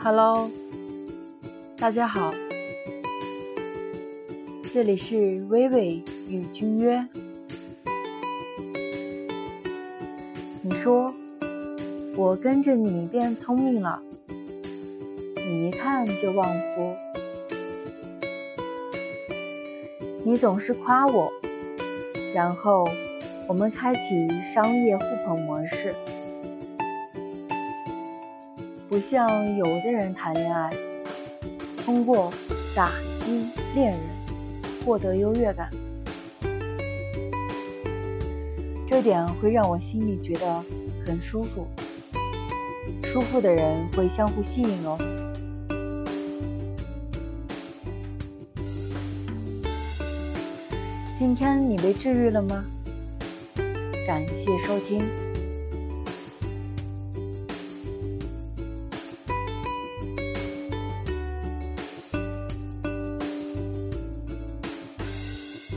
Hello，大家好，这里是微微与君约。你说我跟着你变聪明了，你一看就旺夫，你总是夸我，然后我们开启商业互捧模式。不像有的人谈恋爱，通过打击恋人获得优越感，这点会让我心里觉得很舒服。舒服的人会相互吸引哦。今天你被治愈了吗？感谢收听。